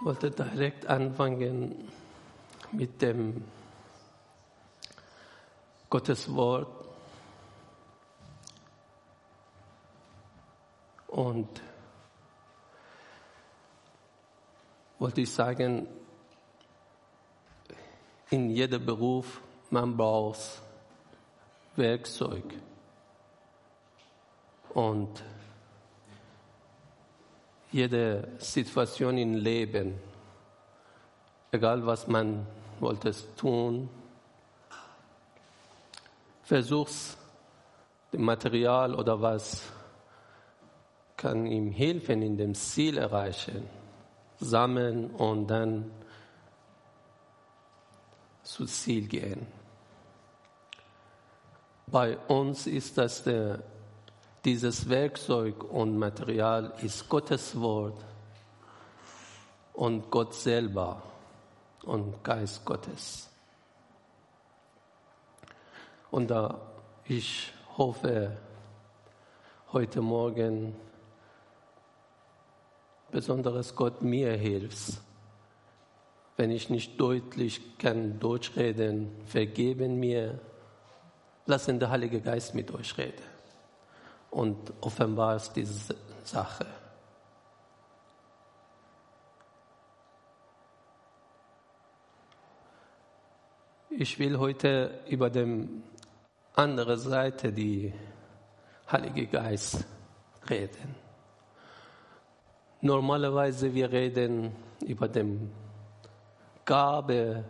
wollte direkt anfangen mit dem Gottes Wort. Und wollte ich sagen, in jedem Beruf man braucht Werkzeug. Und jede Situation im Leben, egal was man wollte tun, versuch's, dem Material oder was kann ihm helfen, in dem Ziel erreichen, sammeln und dann zu Ziel gehen. Bei uns ist das der dieses Werkzeug und Material ist Gottes Wort und Gott selber und Geist Gottes. Und da ich hoffe, heute Morgen besonderes Gott mir hilft. Wenn ich nicht deutlich kann Deutsch reden, vergeben mir, lassen der Heilige Geist mit euch reden und offenbarst diese Sache. Ich will heute über die andere Seite, die Heilige Geist, reden. Normalerweise wir reden über die Gabe,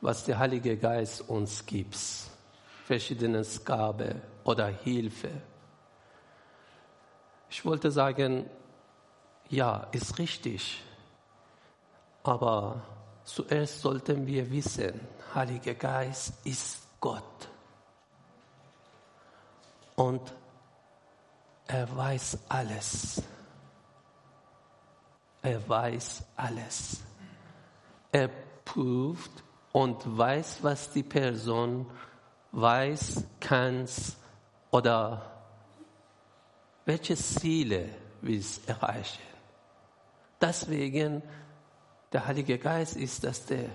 was der Heilige Geist uns gibt, verschiedene Gabe oder Hilfe. Ich wollte sagen, ja, ist richtig. Aber zuerst sollten wir wissen, Heiliger Geist ist Gott. Und er weiß alles. Er weiß alles. Er prüft und weiß, was die Person weiß, kann oder welche Ziele es erreichen. Deswegen, der Heilige Geist ist das der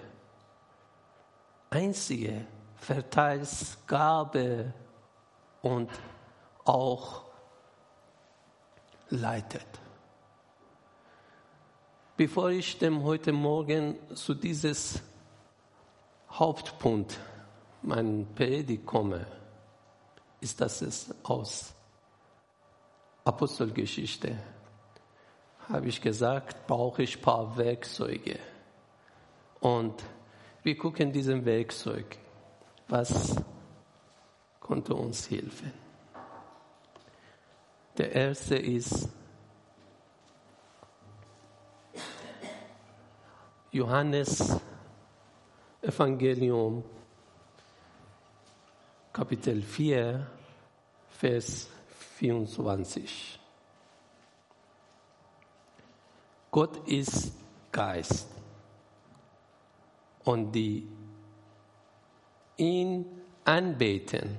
einzige Verteilsgabe und auch leitet. Bevor ich dem heute Morgen zu dieses Hauptpunkt mein Predigt komme, ist das es aus Apostelgeschichte habe ich gesagt, brauche ich ein paar Werkzeuge. Und wir gucken diesem Werkzeug. Was konnte uns helfen? Der erste ist Johannes Evangelium Kapitel 4, Vers 24. Gott ist Geist und die ihn anbeten,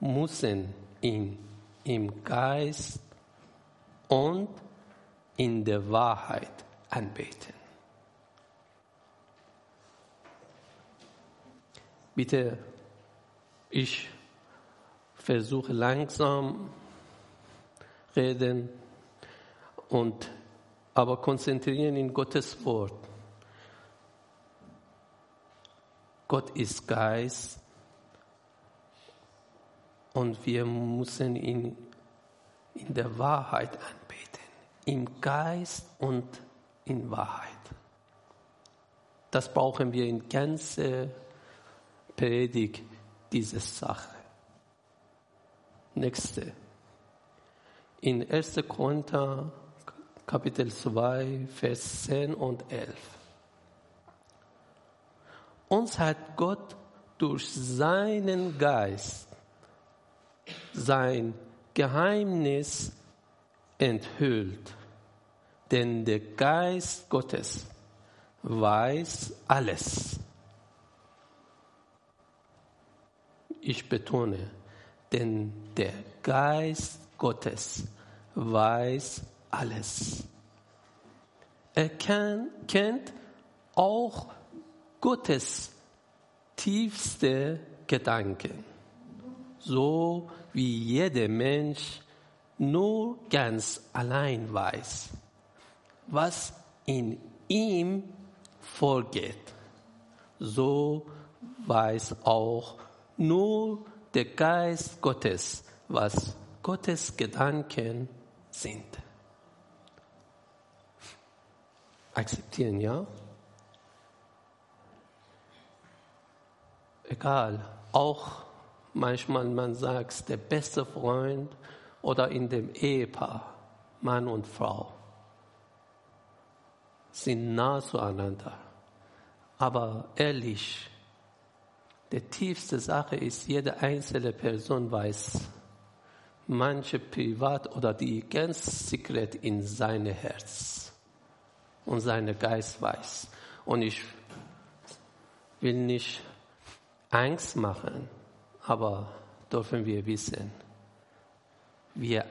müssen ihn im Geist und in der Wahrheit anbeten. Bitte, ich versuche langsam reden und aber konzentrieren in Gottes Wort. Gott ist Geist und wir müssen ihn in der Wahrheit anbeten, im Geist und in Wahrheit. Das brauchen wir in ganzer Predigt, diese Sache. Nächste in 1. Korinther Kapitel 2, Vers 10 und 11. Uns hat Gott durch seinen Geist sein Geheimnis enthüllt, denn der Geist Gottes weiß alles. Ich betone, denn der Geist Gottes weiß alles. Er kann, kennt auch Gottes tiefste Gedanken, so wie jeder Mensch nur ganz allein weiß, was in ihm vorgeht. So weiß auch nur der Geist Gottes, was Gottes Gedanken sind. Akzeptieren, ja? Egal, auch manchmal man sagt, der beste Freund oder in dem Ehepaar, Mann und Frau, sind nah zueinander. Aber ehrlich, die tiefste Sache ist, jede einzelne Person weiß, manche privat oder die ganz sekret in seinem Herz und seine Geist weiß. Und ich will nicht Angst machen, aber dürfen wir wissen, wir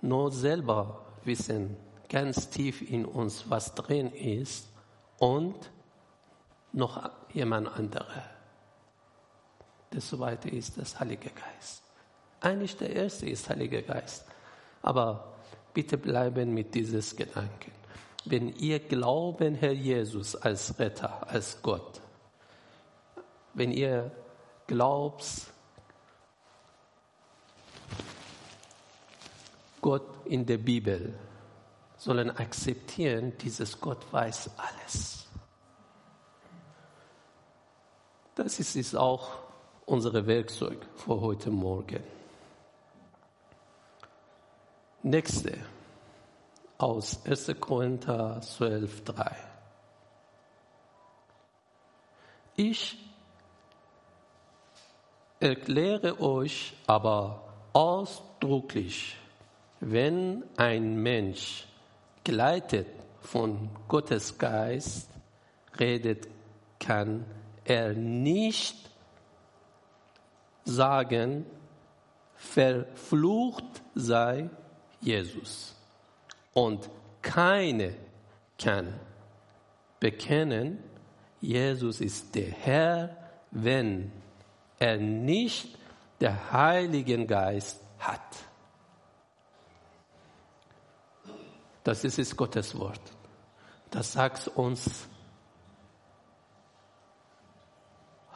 nur selber wissen ganz tief in uns, was drin ist und noch jemand andere. Das zweite ist das Heilige Geist. Eigentlich der erste ist Heilige Geist. Aber bitte bleiben mit dieses Gedanken. Wenn ihr glauben, Herr Jesus als Retter, als Gott, wenn ihr glaubt, Gott in der Bibel, sollen akzeptieren, dieses Gott weiß alles. Das ist, ist auch unser Werkzeug für heute Morgen. Nächste aus 1. Korinther 12, 3. Ich erkläre euch aber ausdrücklich, wenn ein Mensch geleitet von Gottes Geist redet, kann er nicht sagen, verflucht sei Jesus. Und keine kann bekennen, Jesus ist der Herr, wenn er nicht der Heiligen Geist hat. Das ist Gottes Wort. Das sagt uns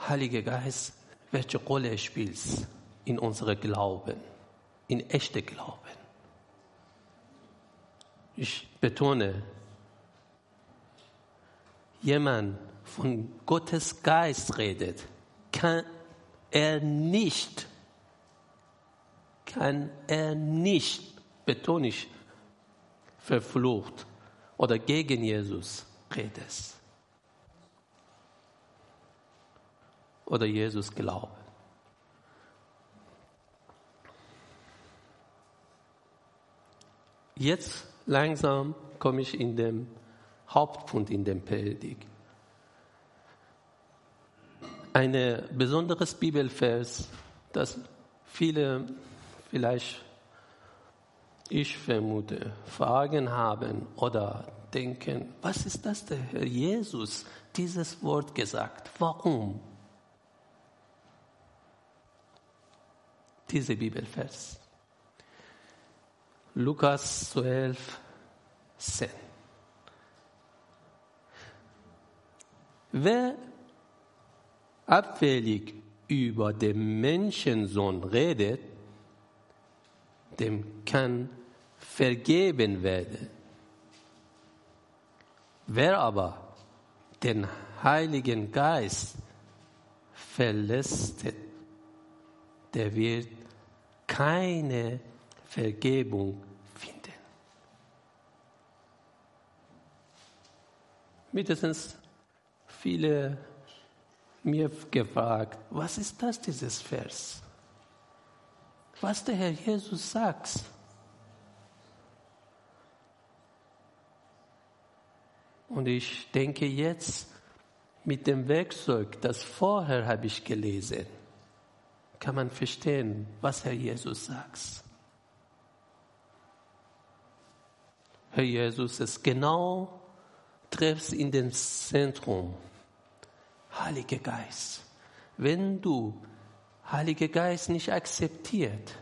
Heiliger Geist, welche Rolle spielt in unserem Glauben, in echte Glauben. Ich betone, jemand von Gottes Geist redet, kann er nicht, kann er nicht, betone ich, verflucht oder gegen Jesus redet. oder Jesus glauben. Jetzt langsam komme ich in den Hauptpunkt in dem Predigt. Ein besonderes Bibelvers, das viele vielleicht, ich vermute, Fragen haben oder denken, was ist das der Herr Jesus dieses Wort gesagt? Warum? diese Bibelvers. Lukas 12, 10. Wer abfällig über den Menschensohn redet, dem kann vergeben werden. Wer aber den Heiligen Geist verlässt, der wird keine Vergebung finden. Mindestens viele mir gefragt, was ist das, dieses Vers? Was der Herr Jesus sagt. Und ich denke jetzt mit dem Werkzeug, das vorher habe ich gelesen, kann man verstehen, was Herr Jesus sagt. Herr Jesus, es genau treffst in den Zentrum. Heiliger Geist, wenn du Heiliger Geist nicht akzeptiert,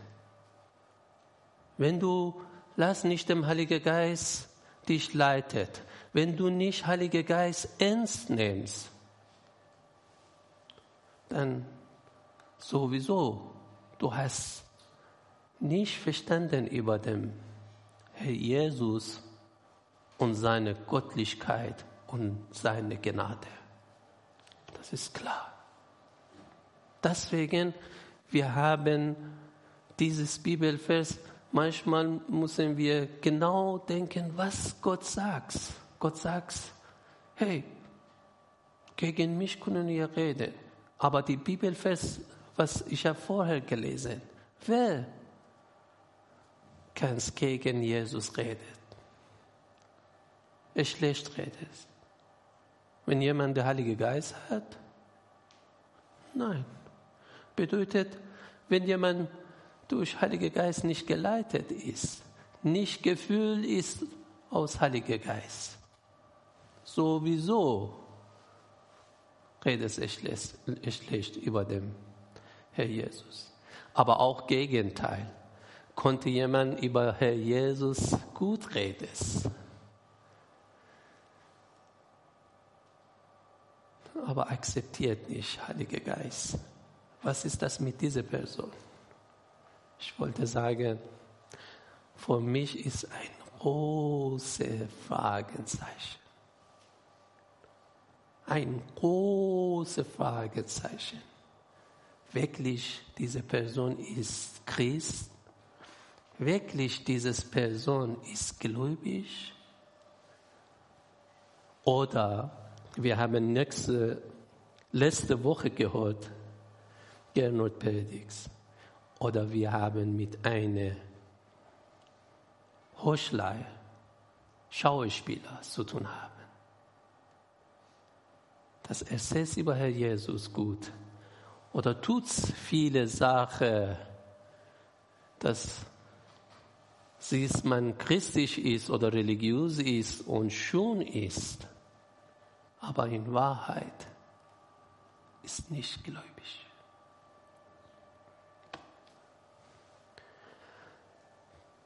wenn du lass nicht dem Heiligen Geist dich leitet, wenn du nicht Heiliger Geist ernst nimmst, dann sowieso, du hast nicht verstanden über den Herr Jesus und seine Göttlichkeit und seine Gnade. Das ist klar. Deswegen, wir haben dieses Bibelvers, manchmal müssen wir genau denken, was Gott sagt. Gott sagt, hey, gegen mich können wir reden. Aber die Bibelvers, was ich habe vorher gelesen, wer kann gegen Jesus reden? Er schlecht redet. Wenn jemand der Heilige Geist hat? Nein. Bedeutet, wenn jemand durch Heilige Geist nicht geleitet ist, nicht gefühlt ist aus Heiliger Geist, sowieso redet er schlecht, schlecht über den Herr Jesus. Aber auch Gegenteil. Konnte jemand über Herr Jesus gut reden? Aber akzeptiert nicht Heiliger Geist. Was ist das mit dieser Person? Ich wollte sagen, für mich ist ein großes Fragezeichen ein großes Fragezeichen. Wirklich, diese Person ist Christ? Wirklich, diese Person ist gläubig? Oder wir haben nächste, letzte Woche gehört, Gernot Predigt. Oder wir haben mit einer Hochschlei, Schauspieler zu tun haben das erzählt über Herr Jesus gut oder tut viele Sachen, dass sie man christlich ist oder religiös ist und schön ist, aber in Wahrheit ist nicht gläubig.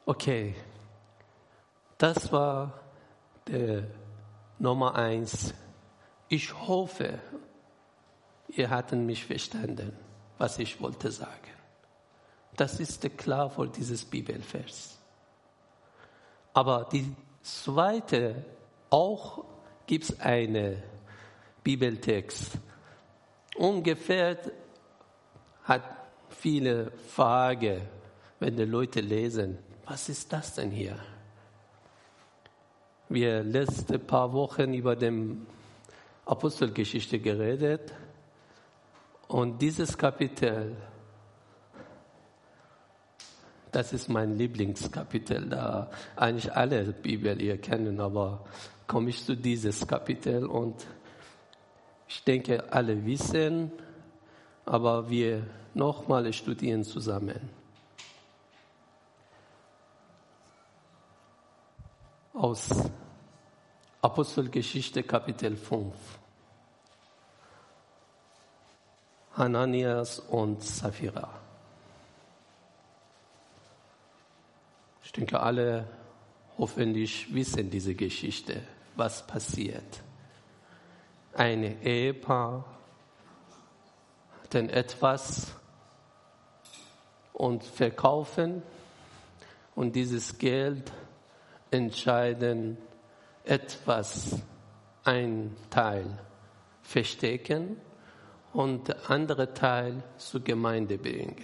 Okay, das war der Nummer eins ich hoffe, ihr hattet mich verstanden, was ich wollte sagen. Das ist klar für dieses Bibelvers. Aber die zweite, auch gibt es einen Bibeltext. Ungefähr hat viele Fragen, wenn die Leute lesen, was ist das denn hier? Wir letzte paar Wochen über den Apostelgeschichte geredet. Und dieses Kapitel, das ist mein Lieblingskapitel, da eigentlich alle Bibel ihr kennen, aber komme ich zu dieses Kapitel und ich denke, alle wissen, aber wir nochmal studieren zusammen. Aus Apostelgeschichte Kapitel 5. Hananias und Sapphira. Denke, alle hoffentlich wissen diese Geschichte, was passiert. Ein Ehepaar denn etwas und verkaufen und dieses Geld entscheiden etwas, ein Teil verstecken und der andere Teil zur Gemeinde bringen.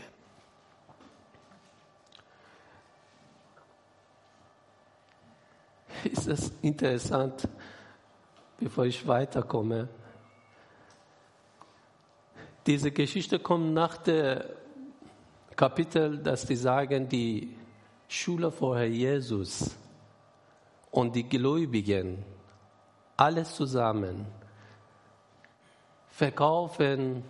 Ist das interessant, bevor ich weiterkomme? Diese Geschichte kommt nach dem Kapitel, dass die sagen, die Schüler vorher Jesus und die Gläubigen, alles zusammen, verkaufen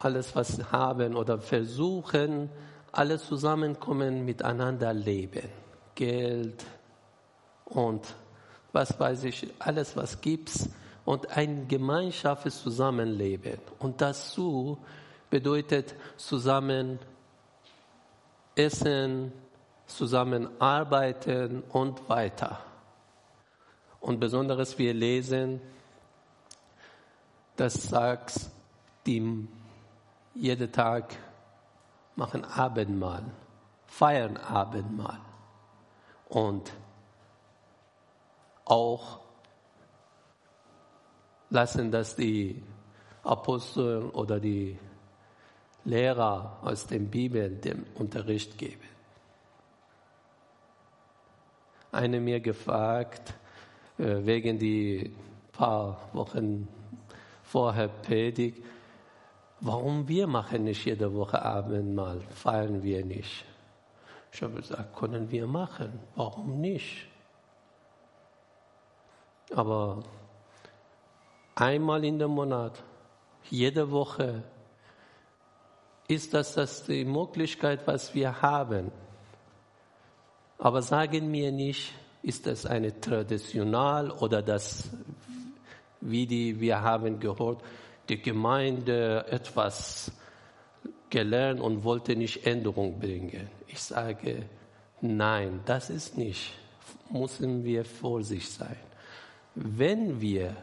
alles, was sie haben oder versuchen, alles zusammenkommen, miteinander leben. Geld, und was weiß ich, alles was gibt's und ein gemeinschaftliches Zusammenleben. Und dazu bedeutet zusammen essen, zusammenarbeiten und weiter. Und besonders wir lesen, das sagt, die jeden Tag machen Abendmahl, feiern Abendmahl. Und auch lassen das die Apostel oder die Lehrer aus der Bibel dem Unterricht geben. Eine mir gefragt, äh, wegen die paar Wochen vorher Predigt, warum wir machen nicht jede Woche Abendmahl, feiern wir nicht. Ich habe gesagt, können wir machen, warum nicht? Aber einmal in dem Monat, jede Woche, ist das, das die Möglichkeit, was wir haben. Aber sagen mir nicht, ist das eine traditional oder das, wie die, wir haben gehört, die Gemeinde etwas gelernt und wollte nicht Änderung bringen. Ich sage, nein, das ist nicht. Müssen wir vorsichtig sein. Wenn wir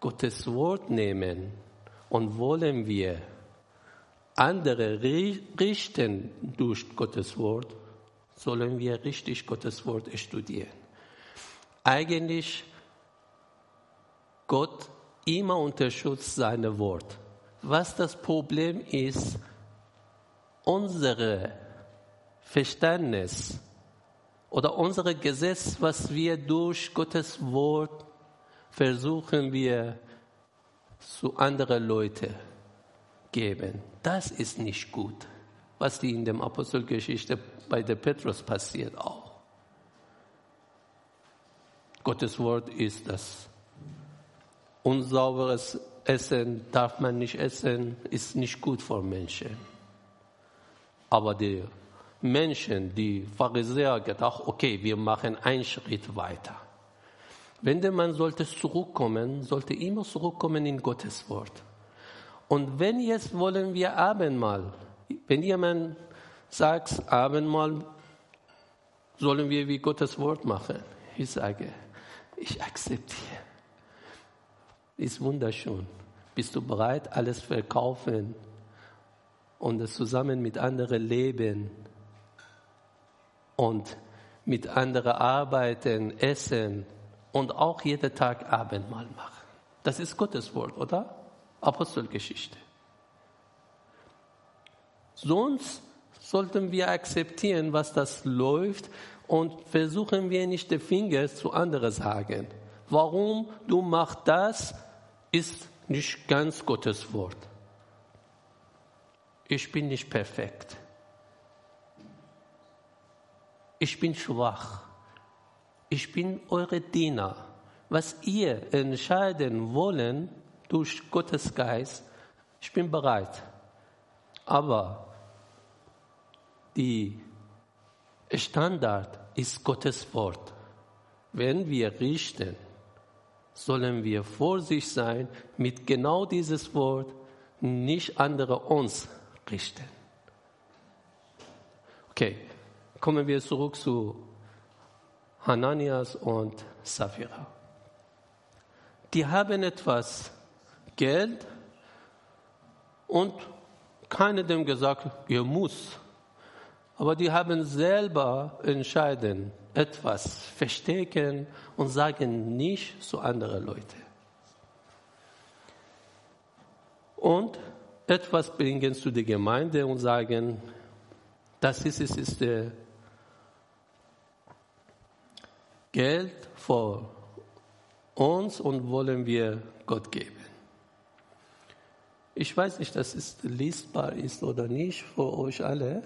Gottes Wort nehmen und wollen wir andere richten durch Gottes Wort, sollen wir richtig Gottes Wort studieren. Eigentlich Gott immer unterstützt sein Wort. Was das Problem ist, unsere Verständnis oder unser Gesetz, was wir durch Gottes Wort versuchen wir zu anderen Leuten geben. Das ist nicht gut, was die in der Apostelgeschichte bei der Petrus passiert auch. Gottes Wort ist das. Unsauberes Essen darf man nicht essen, ist nicht gut für Menschen. Aber die Menschen, die Pharisäer, gedacht, okay, wir machen einen Schritt weiter. Wenn der Mann sollte zurückkommen, sollte immer zurückkommen in Gottes Wort. Und wenn jetzt wollen wir Abendmahl, wenn jemand sagt, Abendmahl sollen wir wie Gottes Wort machen, ich sage, ich akzeptiere. Ist wunderschön. Bist du bereit, alles verkaufen und es zusammen mit anderen leben und mit anderen arbeiten, essen und auch jeden Tag Abendmahl machen? Das ist Gottes Wort, oder? Apostelgeschichte. Sonst sollten wir akzeptieren, was das läuft und versuchen wir nicht den Finger zu anderen sagen. Warum du machst das, ist nicht ganz Gottes Wort. Ich bin nicht perfekt. Ich bin schwach. Ich bin eure Diener. Was ihr entscheiden wollen durch Gottes Geist, ich bin bereit. Aber die Standard ist Gottes Wort. Wenn wir richten, sollen wir vorsichtig sein mit genau dieses Wort, nicht andere uns richten. Okay, kommen wir zurück zu Hananias und Sapphira. Die haben etwas Geld und keiner dem gesagt, ihr muss. Aber die haben selber entschieden, etwas verstecken und sagen nicht zu anderen Leuten. Und etwas bringen zu der Gemeinde und sagen, das ist, ist, ist der Geld für uns und wollen wir Gott geben. Ich weiß nicht, dass es lesbar ist oder nicht für euch alle.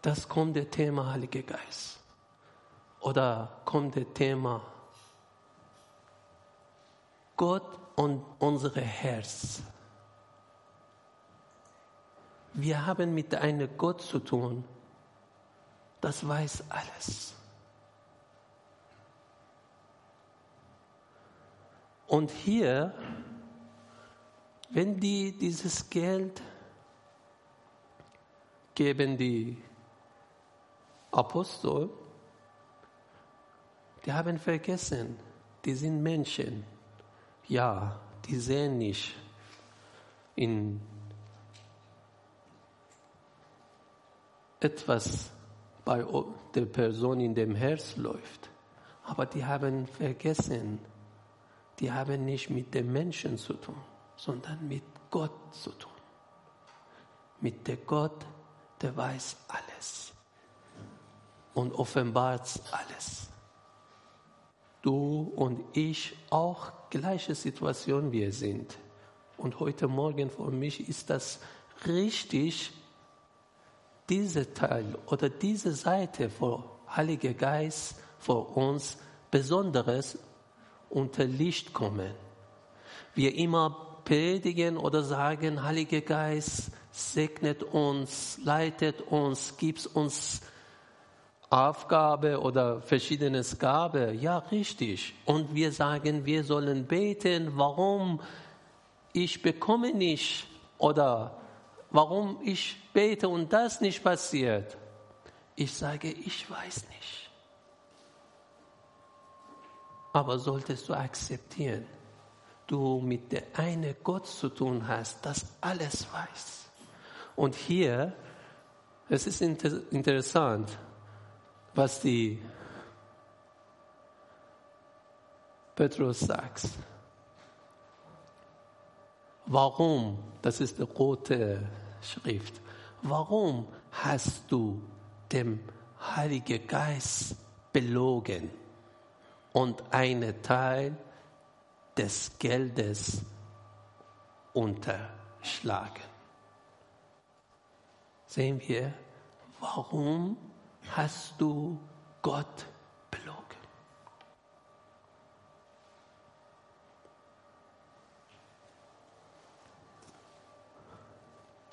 Das kommt der Thema Heilige Geist. Oder kommt der Thema Gott und unser Herz. Wir haben mit einem Gott zu tun, das weiß alles. Und hier, wenn die dieses Geld geben, die Apostel, die haben vergessen, die sind Menschen. Ja, die sehen nicht in etwas bei der Person in dem Herz läuft. Aber die haben vergessen, die haben nicht mit dem Menschen zu tun, sondern mit Gott zu tun. Mit der Gott, der weiß alles und offenbart alles. Du und ich auch gleiche Situation wir sind. Und heute Morgen für mich ist das richtig, dieser Teil oder diese Seite vor Heiliger Geist vor uns Besonderes unter Licht kommen. Wir immer predigen oder sagen, Heiliger Geist segnet uns, leitet uns, gibt uns Aufgabe oder verschiedenes Gabe. Ja, richtig. Und wir sagen, wir sollen beten, warum ich bekomme nicht oder warum ich bete und das nicht passiert. Ich sage, ich weiß nicht. Aber solltest du akzeptieren, du mit der eine Gott zu tun hast, das alles weiß. Und hier, es ist inter interessant, was die Petrus sagt. Warum, das ist die rote Schrift, warum hast du dem Heiligen Geist belogen und einen Teil des Geldes unterschlagen? Sehen wir, warum hast du Gott belogen.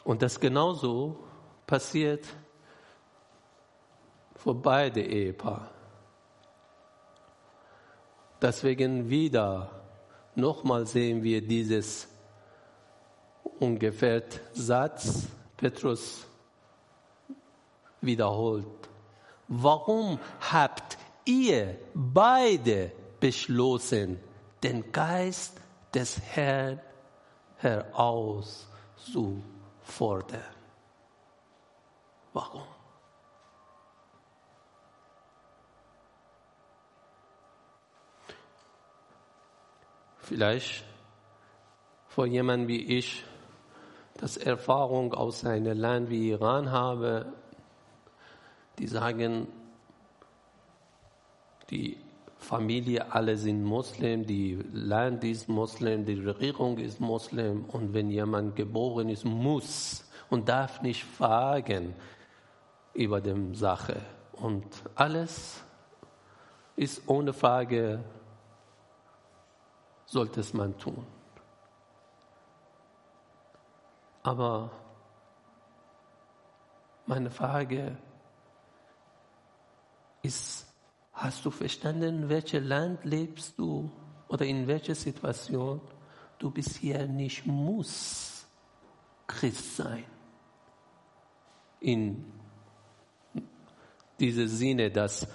Und das genauso passiert für beide Ehepaare. Deswegen wieder nochmal sehen wir dieses ungefähr Satz, Petrus wiederholt warum habt ihr beide beschlossen, den Geist des Herrn herauszufordern? Warum? Vielleicht vor jemandem wie ich, das Erfahrung aus einem Land wie Iran habe, die sagen, die Familie, alle sind Muslim, die Land ist Muslim, die Regierung ist Muslim und wenn jemand geboren ist, muss und darf nicht fragen über die Sache. Und alles ist ohne Frage, sollte es man tun. Aber meine Frage ist, ist, hast du verstanden, in welchem Land lebst du oder in welcher Situation? Du bist hier nicht muss Christ sein. In diesem Sinne, dass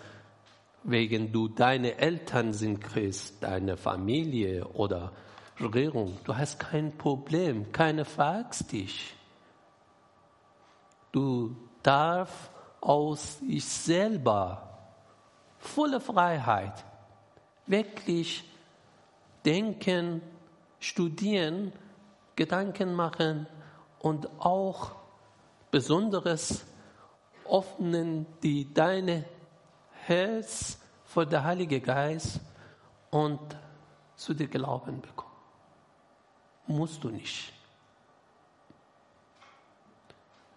wegen du deine Eltern sind Christ, deine Familie oder Regierung, du hast kein Problem, keiner fragt dich. Du darfst aus sich selber volle Freiheit, wirklich denken, studieren, Gedanken machen und auch Besonderes öffnen, die deine Herz vor der Heilige Geist und zu dir Glauben bekommen. Musst du nicht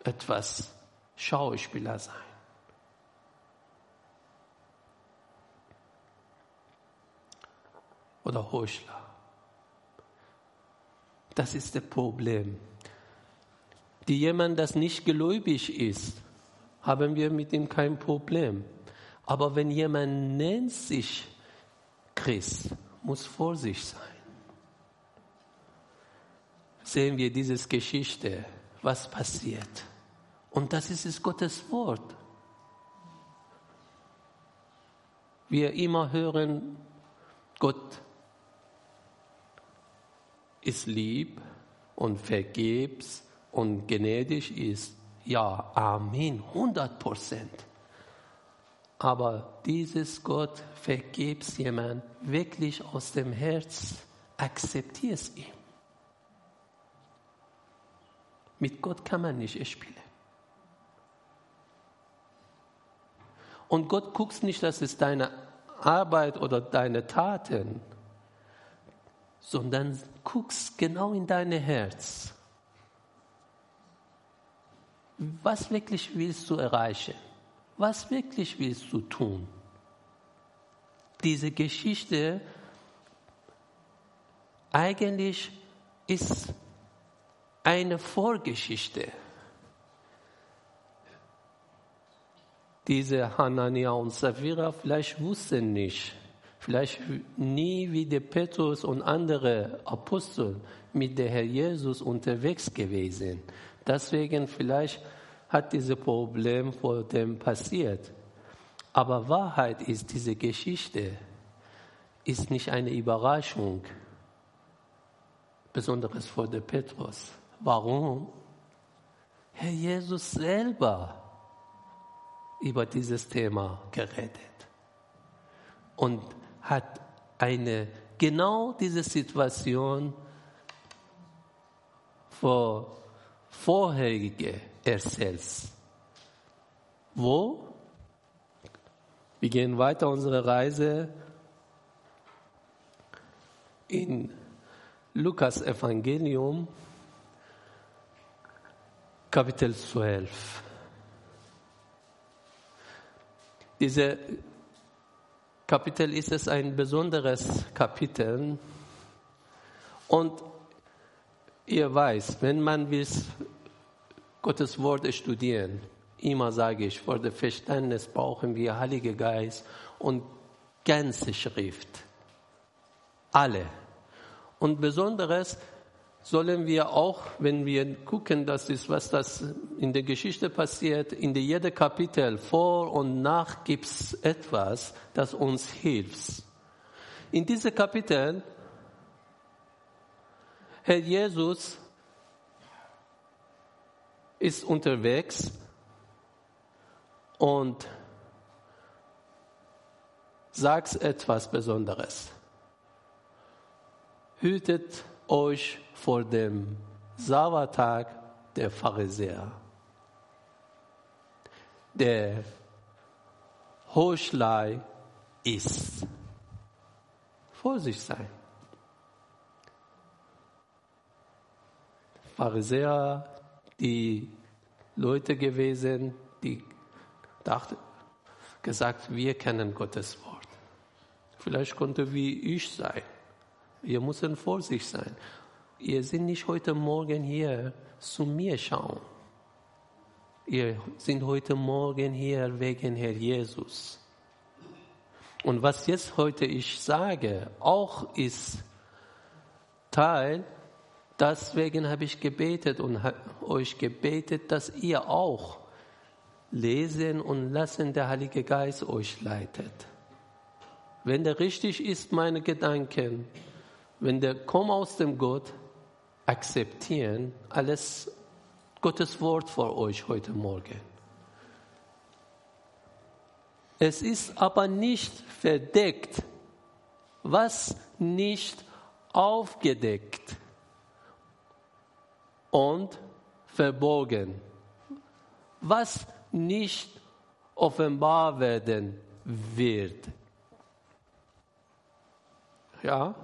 etwas Schauspieler sein. Oder Heuchler. Das ist das Problem. die jemand, das nicht gläubig ist, haben wir mit ihm kein Problem. Aber wenn jemand nennt sich Christ, muss Vorsicht sein. Sehen wir diese Geschichte, was passiert. Und das ist es Gottes Wort. Wir immer hören, Gott ist lieb und vergebs und gnädig ist. Ja, Amen, 100 Prozent. Aber dieses Gott vergebs jemand wirklich aus dem Herz, akzeptiert es ihm. Mit Gott kann man nicht spielen. Und Gott guckt nicht, dass es deine Arbeit oder deine Taten, sondern guckst genau in dein Herz. Was wirklich willst du erreichen? Was wirklich willst du tun? Diese Geschichte eigentlich ist eine Vorgeschichte. Diese Hanania und Sapphira vielleicht wussten nicht, vielleicht nie wie der Petrus und andere Apostel mit der Herr Jesus unterwegs gewesen. Deswegen vielleicht hat dieses Problem vor dem passiert. Aber Wahrheit ist, diese Geschichte ist nicht eine Überraschung, besonders vor der Petrus. Warum? Herr Jesus selber über dieses Thema geredet und hat eine genau diese Situation vor vorherige erzählt. Wo? Wir gehen weiter unsere Reise in Lukas Evangelium Kapitel 12. Diese Kapitel ist es ein besonderes Kapitel und ihr weiß, wenn man will Gottes Wort studieren, immer sage ich, vor dem Verständnis brauchen wir Heilige Geist und ganze Schrift. Alle. Und besonderes sollen wir auch, wenn wir gucken, das ist, was das in der Geschichte passiert, in jedem Kapitel vor und nach gibt es etwas, das uns hilft. In diesem Kapitel, Herr Jesus ist unterwegs und sagt etwas Besonderes. Hütet euch vor dem Sabbattag der Pharisäer, der Heuchelei ist. Vorsicht sein. Pharisäer, die Leute gewesen, die dachten, gesagt, wir kennen Gottes Wort. Vielleicht konnte wie ich sein. Wir müssen vorsichtig sein. Ihr seid nicht heute Morgen hier zu mir schauen. Ihr seid heute Morgen hier wegen Herr Jesus. Und was jetzt heute ich sage, auch ist Teil, deswegen habe ich gebetet und euch gebetet, dass ihr auch lesen und lassen der Heilige Geist euch leitet. Wenn der richtig ist, meine Gedanken, wenn der kommt aus dem Gott, akzeptieren alles Gottes Wort für euch heute Morgen. Es ist aber nicht verdeckt, was nicht aufgedeckt und verborgen, was nicht offenbar werden wird. Ja?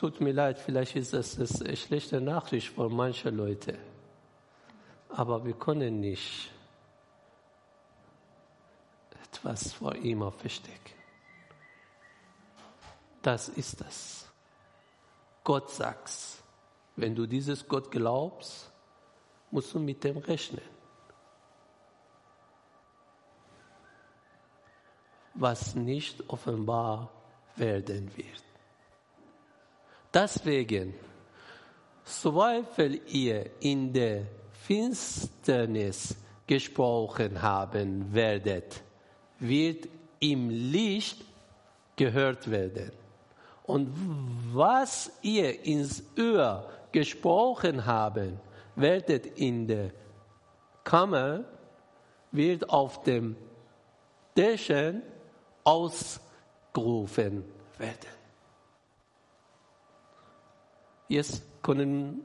Tut mir leid, vielleicht ist das, eine schlechte Nachricht für manche Leute. Aber wir können nicht etwas vor ihm verstecken. Das ist das. Gott sagt, wenn du dieses Gott glaubst, musst du mit dem rechnen. Was nicht offenbar werden wird. Deswegen zweifelt ihr in der Finsternis gesprochen haben werdet, wird im Licht gehört werden. Und was ihr ins Ohr gesprochen haben werdet in der Kammer, wird auf dem Dächern ausgerufen werden. Jetzt können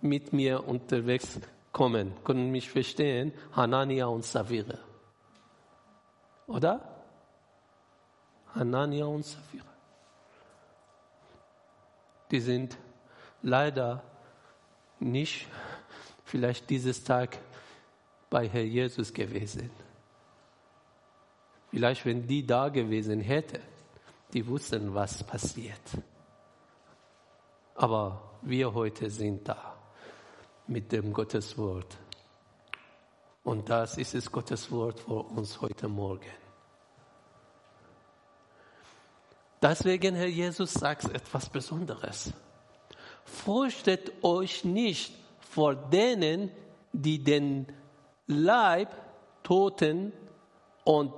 mit mir unterwegs kommen, können mich verstehen, Hanania und Savira. Oder? Hanania und Sapphira. Die sind leider nicht vielleicht dieses Tag bei Herr Jesus gewesen. Vielleicht, wenn die da gewesen hätten, die wussten, was passiert. Aber wir heute sind da mit dem Gotteswort. Und das ist es Gottes Wort für uns heute Morgen. Deswegen, Herr Jesus, sagt etwas Besonderes. Fürchtet euch nicht vor denen, die den Leib toten und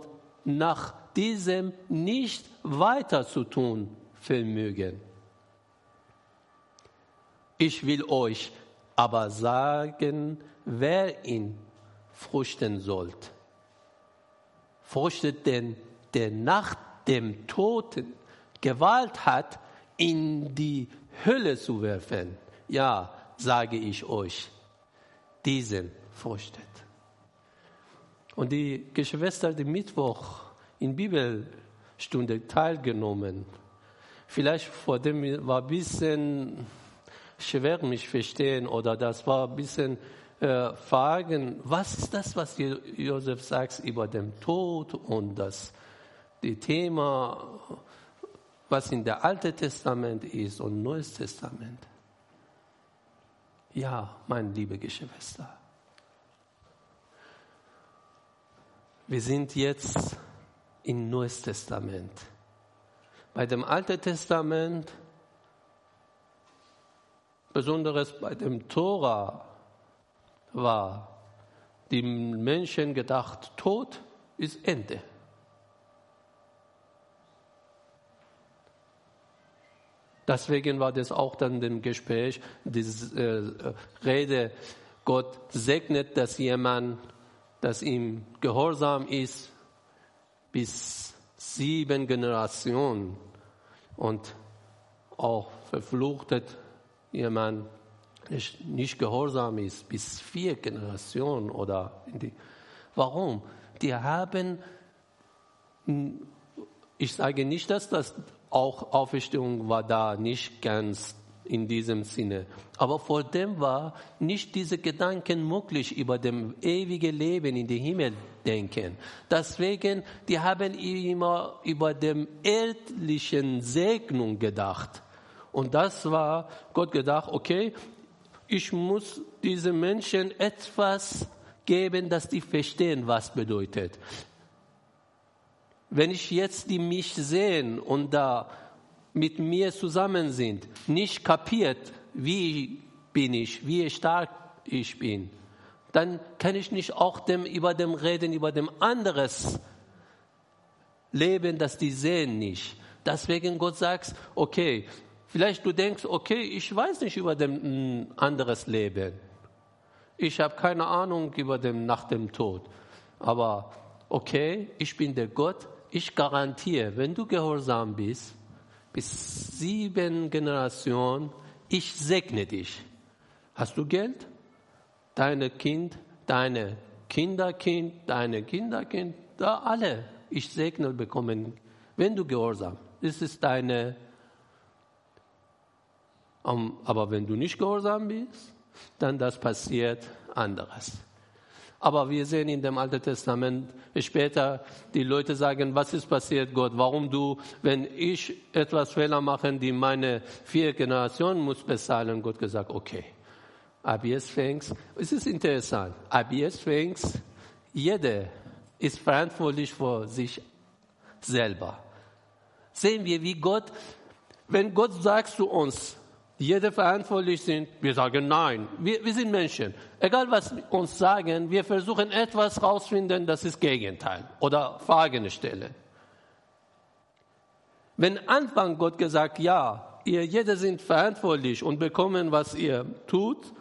nach diesem nicht weiter zu tun vermögen. Ich will euch aber sagen, wer ihn fürchten sollt. Fürchtet den, der nach dem Toten Gewalt hat, in die Hölle zu werfen. Ja, sage ich euch, diesen fürchtet. Und die Geschwister, die Mittwoch in Bibelstunde teilgenommen, vielleicht vor dem war ein bisschen schwer mich verstehen oder das war ein bisschen äh, fragen, was ist das, was Josef sagt über den Tod und das die Thema, was in der Alte Testament ist und Neues Testament. Ja, meine liebe Geschwister, wir sind jetzt im Neues Testament. Bei dem Alten Testament Besonderes bei dem Tora war, die Menschen gedacht, Tod ist Ende. Deswegen war das auch dann im Gespräch, diese äh, Rede, Gott segnet, dass jemand, das ihm gehorsam ist, bis sieben Generationen und auch verfluchtet jemand nicht gehorsam ist, bis vier Generationen oder die, warum? Die haben, ich sage nicht, dass das auch Auferstehung war da nicht ganz in diesem Sinne. Aber vor dem war nicht diese Gedanken möglich über dem ewigen Leben in den Himmel denken. Deswegen, die haben immer über dem erdlichen Segnung gedacht. Und das war Gott gedacht, okay, ich muss diesen Menschen etwas geben, dass die verstehen, was bedeutet. Wenn ich jetzt die mich sehen und da mit mir zusammen sind, nicht kapiert, wie bin ich, wie stark ich bin, dann kann ich nicht auch dem, über dem reden, über dem anderes Leben, das die sehen nicht. Deswegen Gott sagt, okay, Vielleicht du denkst, okay, ich weiß nicht über ein mm, anderes Leben. Ich habe keine Ahnung über dem nach dem Tod. Aber okay, ich bin der Gott. Ich garantiere, wenn du gehorsam bist, bis sieben Generationen, ich segne dich. Hast du Geld? Deine Kind, deine Kinderkind, deine Kinderkind, da alle. Ich segne bekommen, wenn du gehorsam. Das ist deine aber wenn du nicht gehorsam bist, dann das passiert anderes. Aber wir sehen in dem Alten Testament später, die Leute sagen, was ist passiert, Gott? Warum du, wenn ich etwas Fehler mache, die meine vier Generationen muss bezahlen? Gott gesagt, okay. ab jetzt fängst, es ist interessant, ab jetzt fängst, jeder ist verantwortlich für sich selber. Sehen wir, wie Gott, wenn Gott sagt zu uns, jeder verantwortlich sind, wir sagen nein. Wir, wir sind Menschen. Egal was uns sagen, wir versuchen etwas rausfinden, das ist Gegenteil oder Fragen stellen. Wenn Anfang Gott gesagt, ja, ihr jeder sind verantwortlich und bekommen, was ihr tut,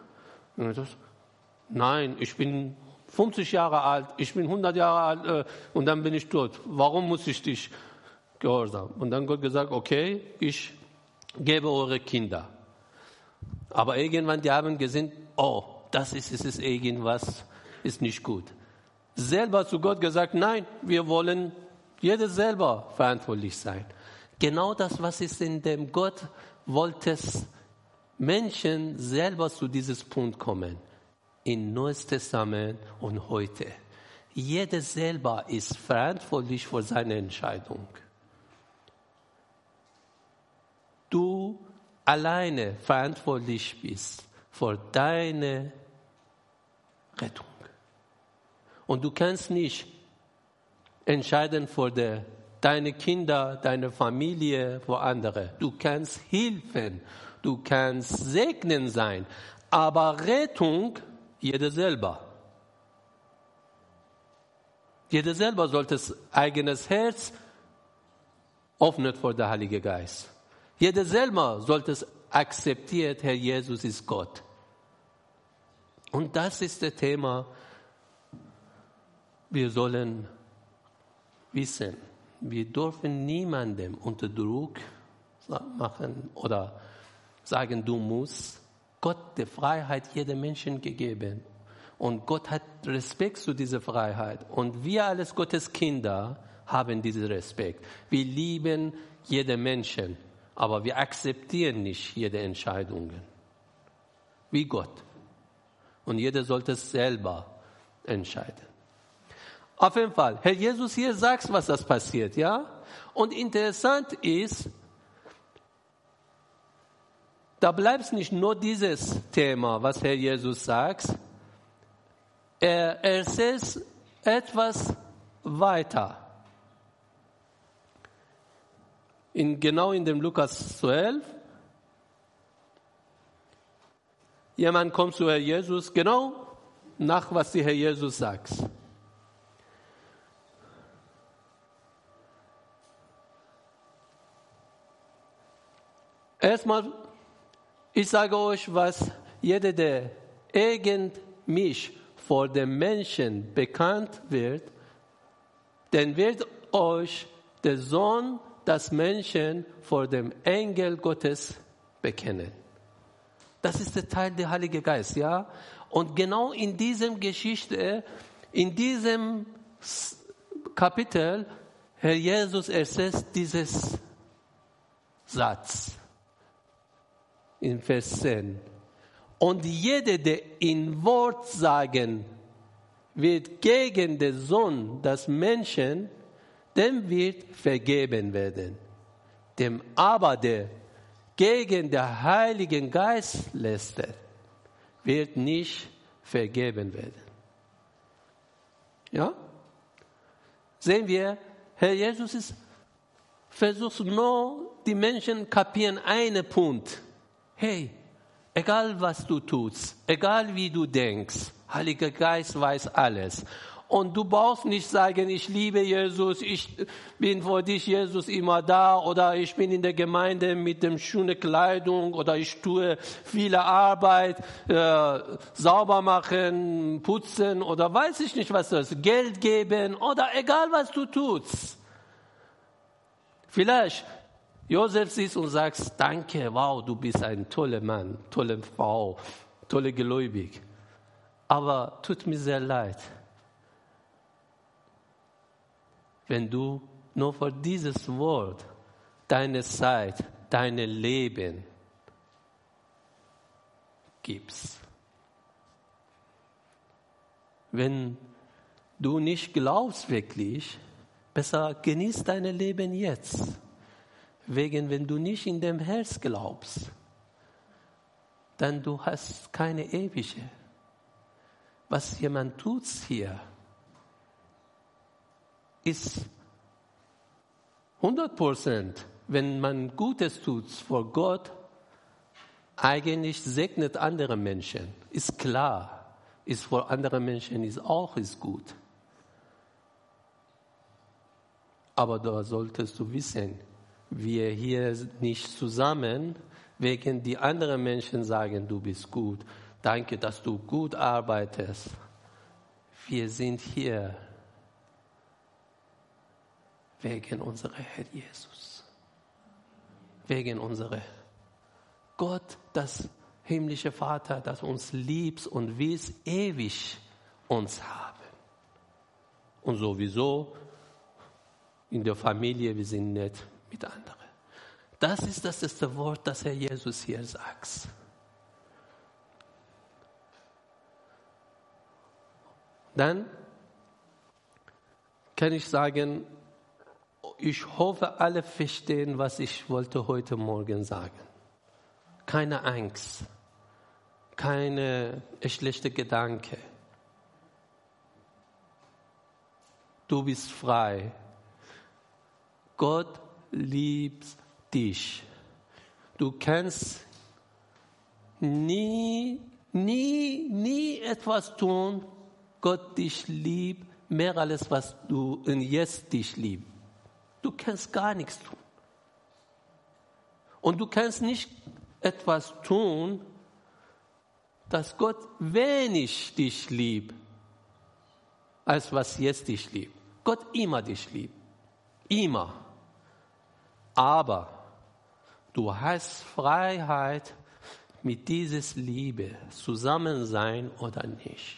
nein, ich bin 50 Jahre alt, ich bin 100 Jahre alt äh, und dann bin ich tot. Warum muss ich dich gehorsam? Und dann Gott gesagt, okay, ich gebe eure Kinder. Aber irgendwann, die haben gesehen, oh, das ist, ist, ist irgendwas, ist nicht gut. Selber zu Gott gesagt, nein, wir wollen jeder selber verantwortlich sein. Genau das, was ist in dem Gott wollte Menschen selber zu diesem Punkt kommen. Im Neues Testament und heute. Jeder selber ist verantwortlich für seine Entscheidung. Du alleine verantwortlich bist für deine Rettung. Und du kannst nicht entscheiden für die, deine Kinder, deine Familie, für andere. Du kannst helfen, du kannst segnen sein, aber Rettung jeder selber. Jeder selber sollte das eigenes Herz öffnen vor der Heilige Geist. Jeder selber sollte es akzeptieren, Herr Jesus ist Gott. Und das ist das Thema. Wir sollen wissen, wir dürfen niemandem unter Druck machen oder sagen, du musst. Gott die Freiheit jedem Menschen gegeben. Und Gott hat Respekt zu dieser Freiheit. Und wir als Gottes Kinder haben diesen Respekt. Wir lieben jeden Menschen aber wir akzeptieren nicht jede Entscheidung. Wie Gott. Und jeder sollte es selber entscheiden. Auf jeden Fall, Herr Jesus hier sagt, was das passiert, ja? Und interessant ist, da bleibt nicht nur dieses Thema, was Herr Jesus sagt. Er erzählt etwas weiter. In, genau in dem Lukas 12. Jemand kommt zu Herr Jesus, genau nach was die Herr Jesus sagt. Erstmal, ich sage euch, was jeder, der irgend mich vor den Menschen bekannt wird, dann wird euch der Sohn dass Menschen vor dem Engel Gottes bekennen. Das ist der Teil der Heilige Geist, ja. Und genau in diesem Geschichte, in diesem Kapitel, Herr Jesus erzählt dieses Satz in Vers 10. Und jeder, der in Wort sagen wird gegen den Sohn des Menschen, dem wird vergeben werden. Dem aber, der gegen den Heiligen Geist lästert, wird nicht vergeben werden. Ja? Sehen wir, Herr Jesus ist, versucht nur, die Menschen kapieren einen Punkt. Hey, egal was du tust, egal wie du denkst, Heiliger Geist weiß alles. Und du brauchst nicht sagen, ich liebe Jesus, ich bin vor dich, Jesus, immer da oder ich bin in der Gemeinde mit dem schönen Kleidung oder ich tue viele Arbeit, äh, sauber machen, putzen oder weiß ich nicht was das, Geld geben oder egal was du tust. Vielleicht Josef siehst und sagst, danke, wow, du bist ein toller Mann, tolle Frau, tolle Gläubig. Aber tut mir sehr leid wenn du nur für dieses Wort deine Zeit, dein Leben gibst. Wenn du nicht glaubst wirklich, besser genieß dein Leben jetzt. Wegen, wenn du nicht in dem Herz glaubst, dann du hast keine ewige. Was jemand tut hier, ist 100 Prozent, wenn man Gutes tut vor Gott, eigentlich segnet andere Menschen. Ist klar, ist vor anderen Menschen ist auch ist gut. Aber da solltest du wissen, wir hier nicht zusammen, wegen die anderen Menschen sagen, du bist gut. Danke, dass du gut arbeitest. Wir sind hier wegen unserer Herr Jesus. Wegen unserer Gott, das himmlische Vater, das uns liebt und will ewig uns haben. Und sowieso in der Familie, wir sind nicht mit anderen. Das ist das erste Wort, das Herr Jesus hier sagt. Dann kann ich sagen, ich hoffe, alle verstehen, was ich wollte heute Morgen sagen. Keine Angst, keine schlechte Gedanke. Du bist frei. Gott liebt dich. Du kannst nie, nie, nie etwas tun, Gott dich liebt, mehr als was du jetzt dich liebst. Du kannst gar nichts tun. Und du kannst nicht etwas tun, dass Gott wenig dich liebt, als was jetzt dich liebt. Gott immer dich liebt. Immer. Aber du hast Freiheit, mit dieses Liebe zusammen sein oder nicht.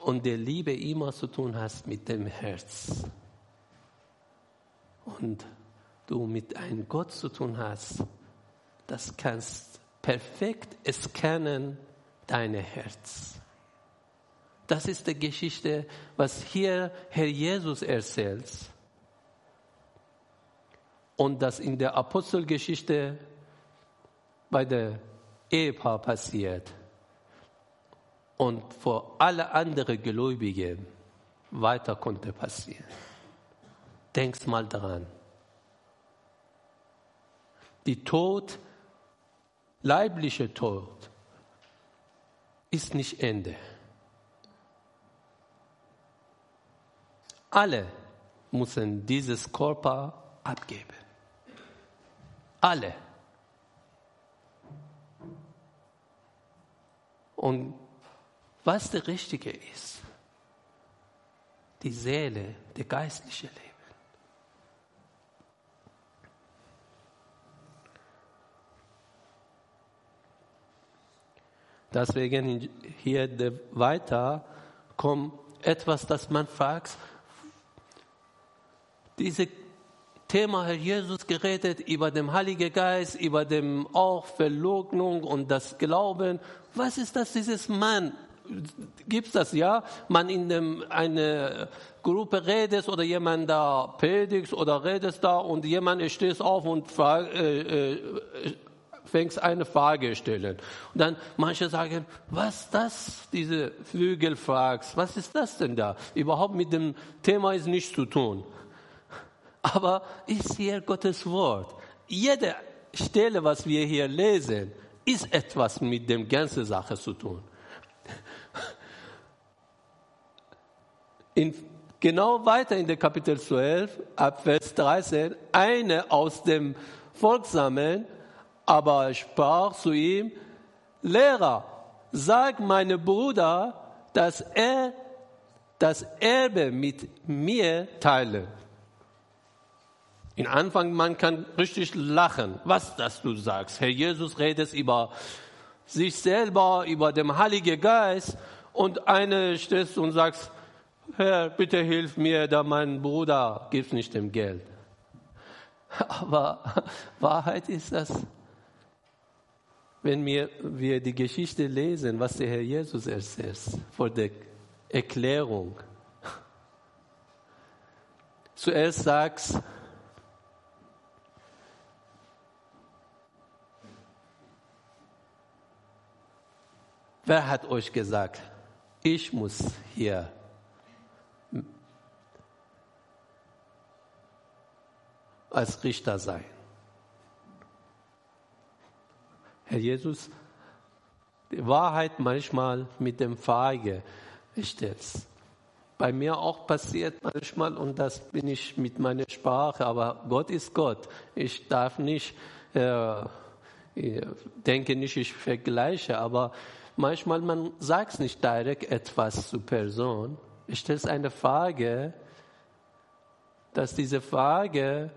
Und der Liebe immer zu tun hast mit dem Herz und du mit einem Gott zu tun hast, das kannst perfekt scannen dein Herz. Das ist die Geschichte, was hier Herr Jesus erzählt. Und das in der Apostelgeschichte bei der Ehepaar passiert. Und vor alle anderen Gläubigen weiter konnte passieren. Denkst mal daran. Die Tod, leibliche Tod, ist nicht Ende. Alle müssen dieses Körper abgeben. Alle. Und was der Richtige ist, die Seele, der geistliche Leben. Deswegen hier weiter kommt etwas, das man fragt. Dieses Thema Herr Jesus geredet über den Heiligen Geist, über dem auch Verleugnung und das Glauben. Was ist das, dieses Mann? Gibt es das, ja? Man in dem, eine Gruppe redet oder jemand da predigt oder redet da und jemand steht auf und fragt, äh, äh, fängst eine Frage stellen. Und dann manche sagen, was das, diese Flügel fragst, was ist das denn da? Überhaupt mit dem Thema ist nichts zu tun. Aber ist hier Gottes Wort. Jede Stelle, was wir hier lesen, ist etwas mit dem ganzen Sache zu tun. In, genau weiter in der Kapitel 12, ab Vers 13, eine aus dem Volksamen aber er sprach zu ihm, Lehrer, sag meinem Bruder, dass er das Erbe mit mir teile. In Anfang, man kann richtig lachen, was das du sagst. Herr Jesus redet über sich selber, über den Heiligen Geist und eine stehst und sagst, Herr, bitte hilf mir, da mein Bruder gibt nicht dem Geld. Aber Wahrheit ist das, wenn wir, wir die Geschichte lesen, was der Herr Jesus erzählt, vor der Erklärung. Zuerst sagt, wer hat euch gesagt, ich muss hier als Richter sein? Herr Jesus, die Wahrheit manchmal mit dem Feige stellt. Bei mir auch passiert manchmal, und das bin ich mit meiner Sprache, aber Gott ist Gott. Ich darf nicht, äh, denke nicht, ich vergleiche, aber manchmal man sagt nicht direkt etwas zur Person. Ich stelle eine Frage, dass diese Frage,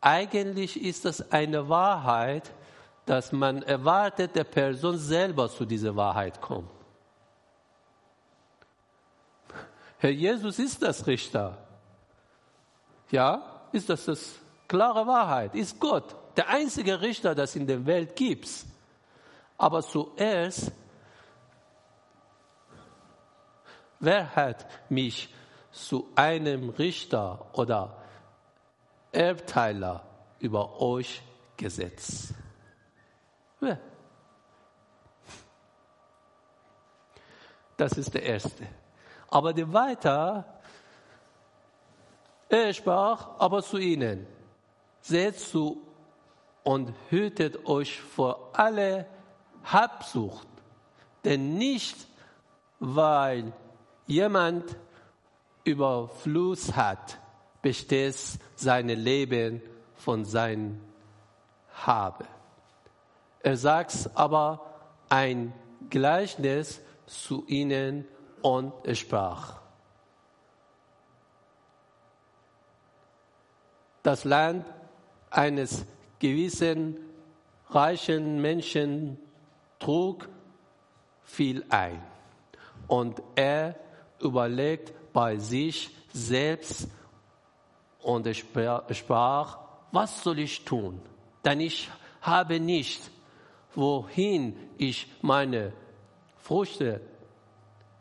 eigentlich ist das eine Wahrheit, dass man erwartet, der Person selber zu dieser Wahrheit kommt. Herr Jesus ist das Richter. Ja, ist das das klare Wahrheit? Ist Gott der einzige Richter, das in der Welt gibt? Aber zuerst, wer hat mich zu einem Richter oder Erbteiler über euch gesetzt? Das ist der erste. Aber der weiter, er sprach aber zu ihnen, seht zu und hütet euch vor alle Habsucht, denn nicht, weil jemand Überfluss hat, besteht sein Leben von seinem Habe. Er sagt aber ein Gleichnis zu ihnen und sprach. Das Land eines gewissen reichen Menschen trug viel ein. Und er überlegt bei sich selbst und sprach, was soll ich tun? Denn ich habe nicht wohin ich meine Früchte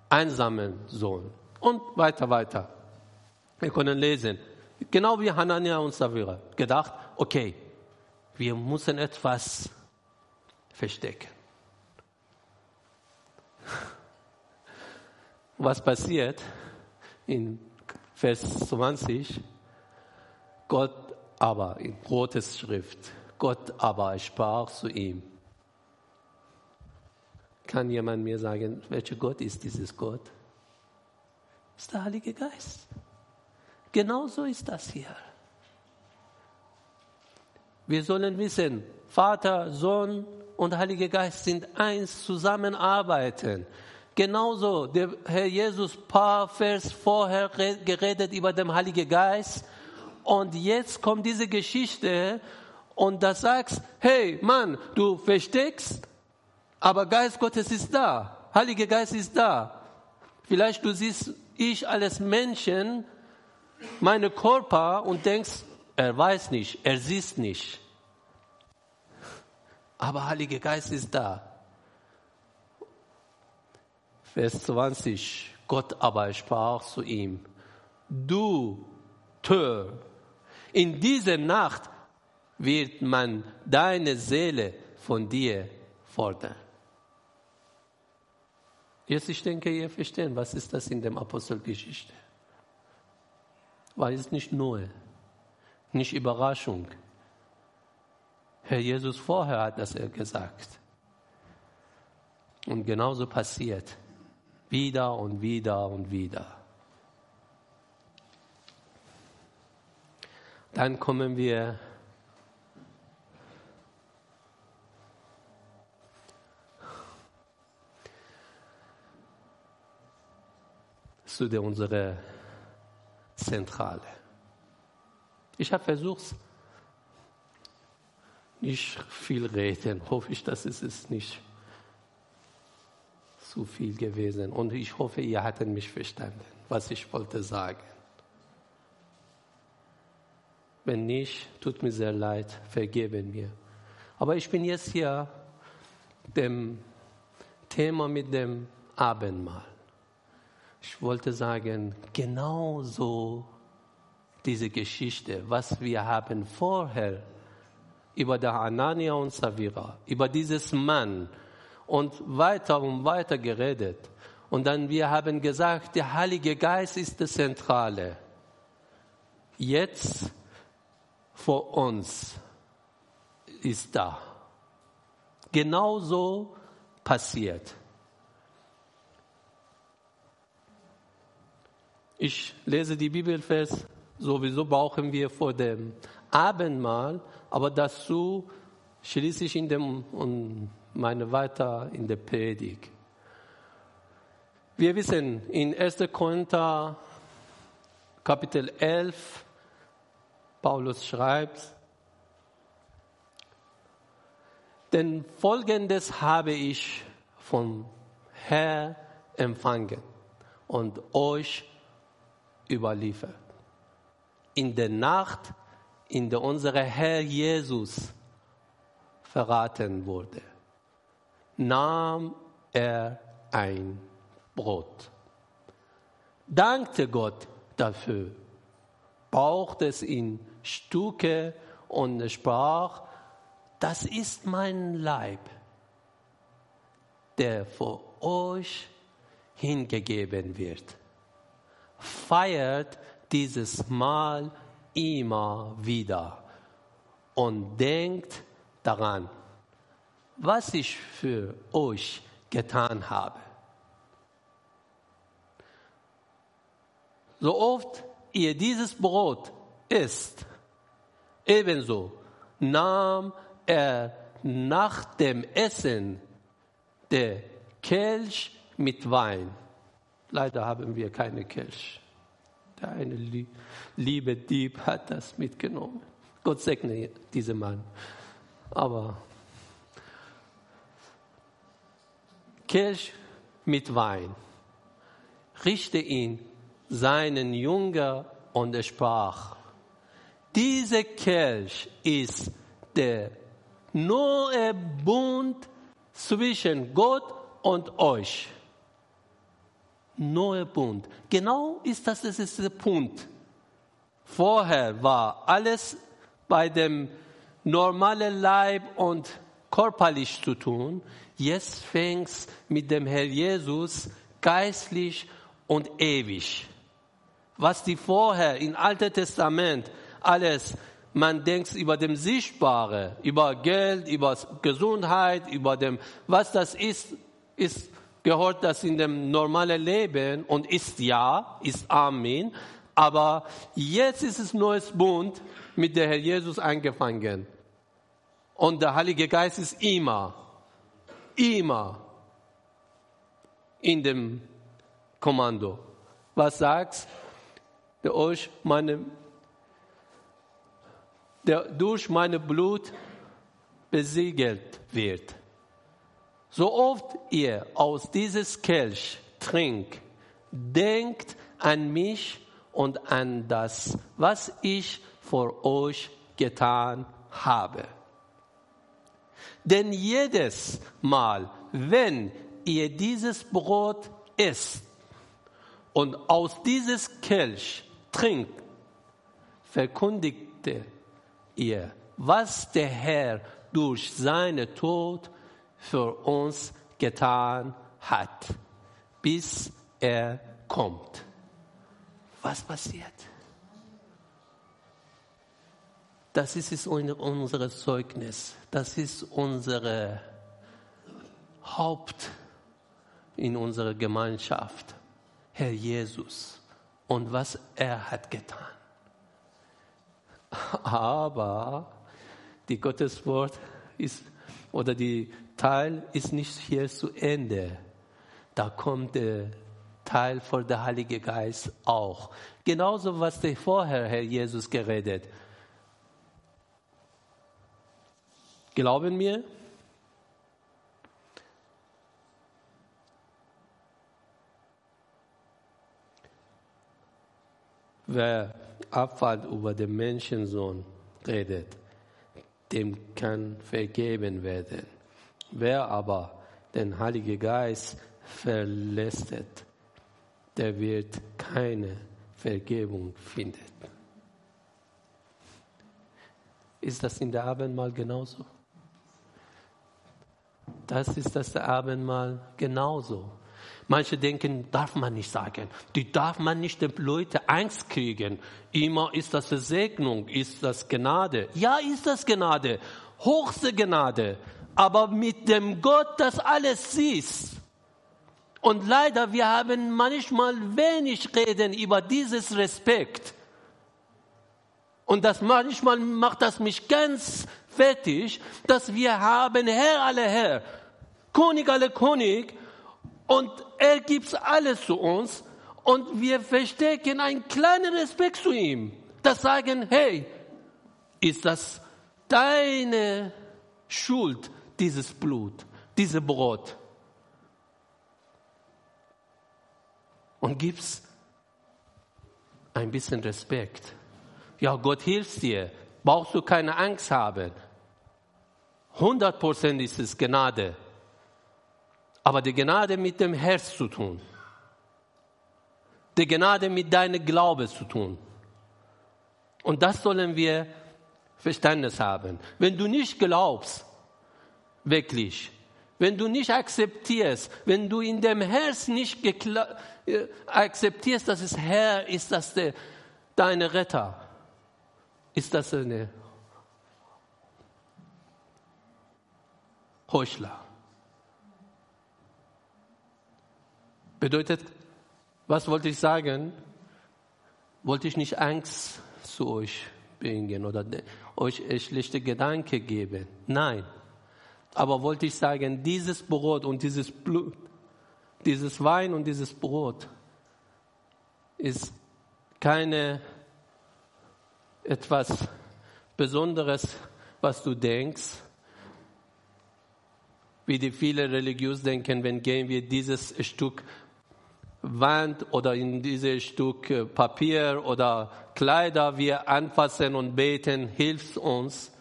einsammeln soll. Und weiter, weiter. Wir können lesen. Genau wie Hanania und Savira. Gedacht, okay, wir müssen etwas verstecken. Was passiert in Vers 20? Gott aber, in rotes Schrift, Gott aber sprach zu ihm, kann jemand mir sagen, welcher Gott ist dieses Gott? Das ist der Heilige Geist. Genauso ist das hier. Wir sollen wissen, Vater, Sohn und Heiliger Geist sind eins, zusammenarbeiten. Genauso, der Herr Jesus paar Vers vorher geredet über den Heiligen Geist. Und jetzt kommt diese Geschichte und da sagst, hey Mann, du versteckst aber Geist Gottes ist da. Heiliger Geist ist da. Vielleicht du siehst ich als Menschen, meine Körper und denkst, er weiß nicht, er sieht nicht. Aber Heiliger Geist ist da. Vers 20. Gott aber sprach zu ihm, du Tör, in dieser Nacht wird man deine Seele von dir fordern. Jetzt, ich denke, ihr versteht, was ist das in der Apostelgeschichte? Weil es nicht neu, nicht Überraschung. Herr Jesus vorher hat das gesagt. Und genauso passiert. Wieder und wieder und wieder. Dann kommen wir zu der, unserer Zentrale. Ich habe versucht, nicht viel reden. Hoffe ich, dass es ist nicht zu viel gewesen. Und ich hoffe, ihr hattet mich verstanden, was ich wollte sagen. Wenn nicht, tut mir sehr leid, vergeben mir. Aber ich bin jetzt hier dem Thema mit dem Abendmahl. Ich wollte sagen, genauso diese Geschichte, was wir haben vorher über der Anania und Savira, über dieses Mann und weiter und weiter geredet. Und dann wir haben gesagt, der Heilige Geist ist das Zentrale. Jetzt vor uns ist da. Genauso passiert. Ich lese die Bibelvers, sowieso brauchen wir vor dem Abendmahl, aber dazu schließe ich in dem und meine weiter in der Predigt. Wir wissen in 1. Korinther Kapitel 11, Paulus schreibt, denn folgendes habe ich vom Herr empfangen und euch überliefert. In der Nacht, in der unser Herr Jesus verraten wurde, nahm er ein Brot, dankte Gott dafür, brauchte es in Stücke und sprach, das ist mein Leib, der für euch hingegeben wird feiert dieses Mal immer wieder und denkt daran, was ich für euch getan habe. So oft ihr dieses Brot isst, ebenso nahm er nach dem Essen der Kelch mit Wein Leider haben wir keine Kirche. Der eine liebe Dieb hat das mitgenommen. Gott segne diesen Mann. Aber Kirch mit Wein richte ihn seinen Jünger und er sprach, diese Kelch ist der neue Bund zwischen Gott und euch neuer Bund. Genau ist das, das ist der Punkt. Vorher war alles bei dem normalen Leib und körperlich zu tun. Jetzt fängt es mit dem Herr Jesus geistlich und ewig. Was die vorher im Alten Testament alles, man denkt über dem Sichtbare, über Geld, über Gesundheit, über dem, was das ist, ist gehört das in dem normalen Leben und ist ja, ist Amen. Aber jetzt ist es neues Bund mit der Herr Jesus angefangen. Und der Heilige Geist ist immer, immer in dem Kommando. Was sagst? Der euch meine, der durch meine Blut besiegelt wird. So oft ihr aus dieses Kelch trinkt, denkt an mich und an das, was ich vor euch getan habe. Denn jedes Mal, wenn ihr dieses Brot isst und aus dieses Kelch trinkt, verkündigte ihr, was der Herr durch seinen Tod für uns getan hat, bis er kommt. Was passiert? Das ist unser Zeugnis. Das ist unsere Haupt in unserer Gemeinschaft. Herr Jesus und was er hat getan. Aber die Gotteswort ist oder die Teil ist nicht hier zu Ende. Da kommt der Teil für den Heiligen Geist auch. Genauso, was der vorher Herr Jesus geredet. Glauben mir? Wer Abfall über den Menschensohn redet, dem kann vergeben werden. Wer aber den Heiligen Geist verlässt, der wird keine Vergebung finden. Ist das in der Abendmahl genauso? das ist das Abendmahl genauso. Manche denken, darf man nicht sagen. Die darf man nicht den Leuten Angst kriegen. Immer ist das Versegnung, ist das Gnade. Ja, ist das Gnade. Hochste Gnade. Aber mit dem Gott, das alles siehst. Und leider, wir haben manchmal wenig reden über dieses Respekt. Und das manchmal macht das mich ganz fertig, dass wir haben Herr alle Herr, König alle König, und er gibt alles zu uns und wir verstecken einen kleinen Respekt zu ihm. Das sagen, hey, ist das deine Schuld, dieses Blut, dieses Brot? Und gib's ein bisschen Respekt. Ja, Gott hilft dir. Brauchst du keine Angst haben. 100% ist es Gnade aber die Gnade mit dem Herz zu tun. Die Gnade mit deinem Glaube zu tun. Und das sollen wir Verständnis haben. Wenn du nicht glaubst, wirklich, wenn du nicht akzeptierst, wenn du in dem Herz nicht äh, akzeptierst, dass es Herr ist, dass der, deine Retter, ist das eine Heuchler. Bedeutet, was wollte ich sagen? Wollte ich nicht Angst zu euch bringen oder euch schlechte Gedanken geben? Nein. Aber wollte ich sagen, dieses Brot und dieses Blut, dieses Wein und dieses Brot ist keine etwas Besonderes, was du denkst, wie die viele religiös denken, wenn gehen wir dieses Stück Wand oder in dieses Stück äh, Papier oder Kleider wir anfassen und beten, hilft uns.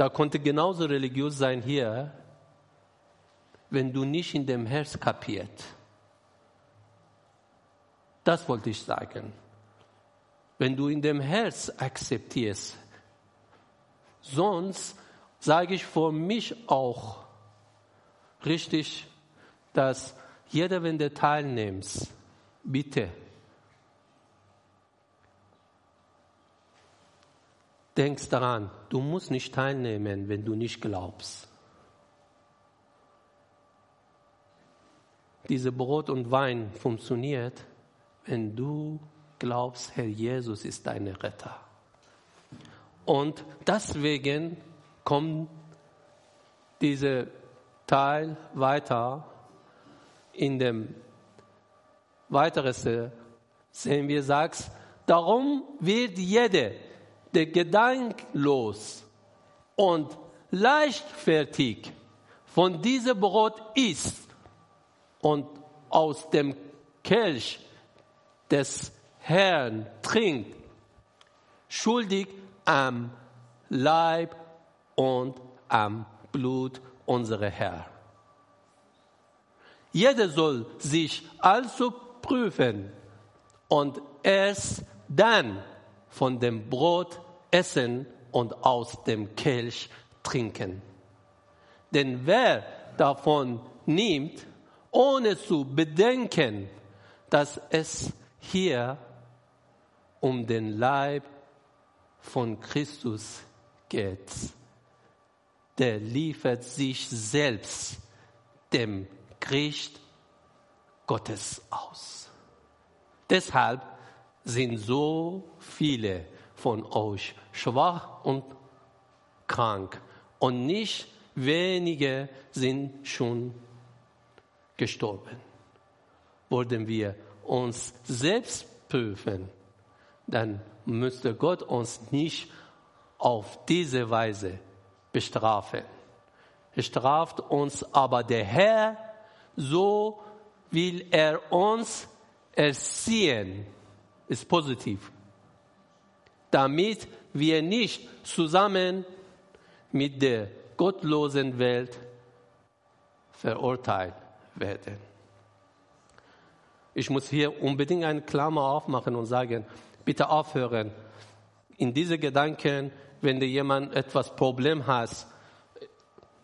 Da konnte genauso religiös sein hier, wenn du nicht in dem Herz kapiert. Das wollte ich sagen. Wenn du in dem Herz akzeptierst, sonst sage ich für mich auch richtig, dass jeder, wenn du teilnimmst, bitte, denkst daran, du musst nicht teilnehmen, wenn du nicht glaubst. Diese Brot und Wein funktioniert, wenn du glaubst, Herr Jesus ist dein Retter. Und deswegen kommt dieser Teil weiter in dem weiteren sehen wir, sagt, darum wird jeder, der gedanklos und leichtfertig von diesem Brot isst und aus dem Kelch des Herrn trinkt, schuldig am Leib und am Blut unserer Herr. Jeder soll sich also prüfen und erst dann von dem Brot essen und aus dem Kelch trinken. Denn wer davon nimmt, ohne zu bedenken, dass es hier um den Leib von Christus geht, der liefert sich selbst dem Gericht Gottes aus. Deshalb sind so viele von euch schwach und krank und nicht wenige sind schon gestorben. Wollen wir uns selbst prüfen, dann müsste Gott uns nicht auf diese Weise bestrafen. Er straft uns aber der Herr, so will er uns erziehen. Ist positiv. Damit wir nicht zusammen mit der gottlosen Welt verurteilt werden. Ich muss hier unbedingt eine Klammer aufmachen und sagen, bitte aufhören. In diese Gedanken, wenn dir jemand etwas Problem hat,